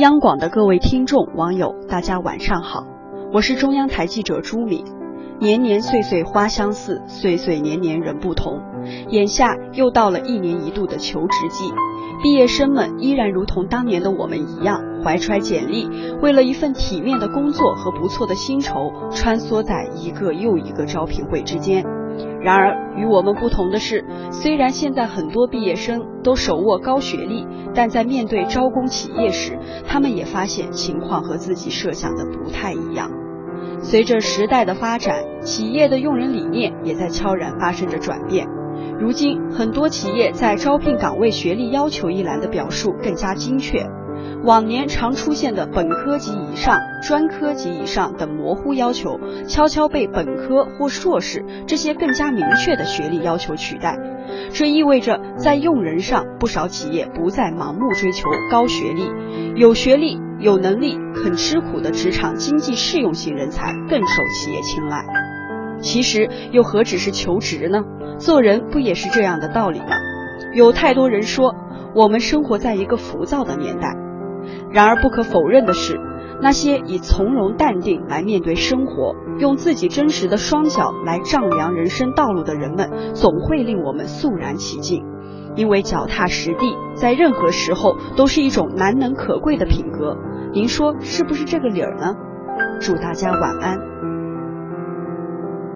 央广的各位听众、网友，大家晚上好，我是中央台记者朱敏。年年岁岁花相似，岁岁年年人不同。眼下又到了一年一度的求职季，毕业生们依然如同当年的我们一样，怀揣简历，为了一份体面的工作和不错的薪酬，穿梭在一个又一个招聘会之间。然而，与我们不同的是，虽然现在很多毕业生都手握高学历，但在面对招工企业时，他们也发现情况和自己设想的不太一样。随着时代的发展，企业的用人理念也在悄然发生着转变。如今，很多企业在招聘岗位学历要求一栏的表述更加精确。往年常出现的本科及以上、专科及以上等模糊要求，悄悄被本科或硕士这些更加明确的学历要求取代。这意味着，在用人上，不少企业不再盲目追求高学历，有学历、有能力、肯吃苦的职场经济适用型人才更受企业青睐。其实，又何止是求职呢？做人不也是这样的道理吗？有太多人说，我们生活在一个浮躁的年代。然而，不可否认的是，那些以从容淡定来面对生活，用自己真实的双脚来丈量人生道路的人们，总会令我们肃然起敬。因为脚踏实地，在任何时候都是一种难能可贵的品格。您说是不是这个理儿呢？祝大家晚安。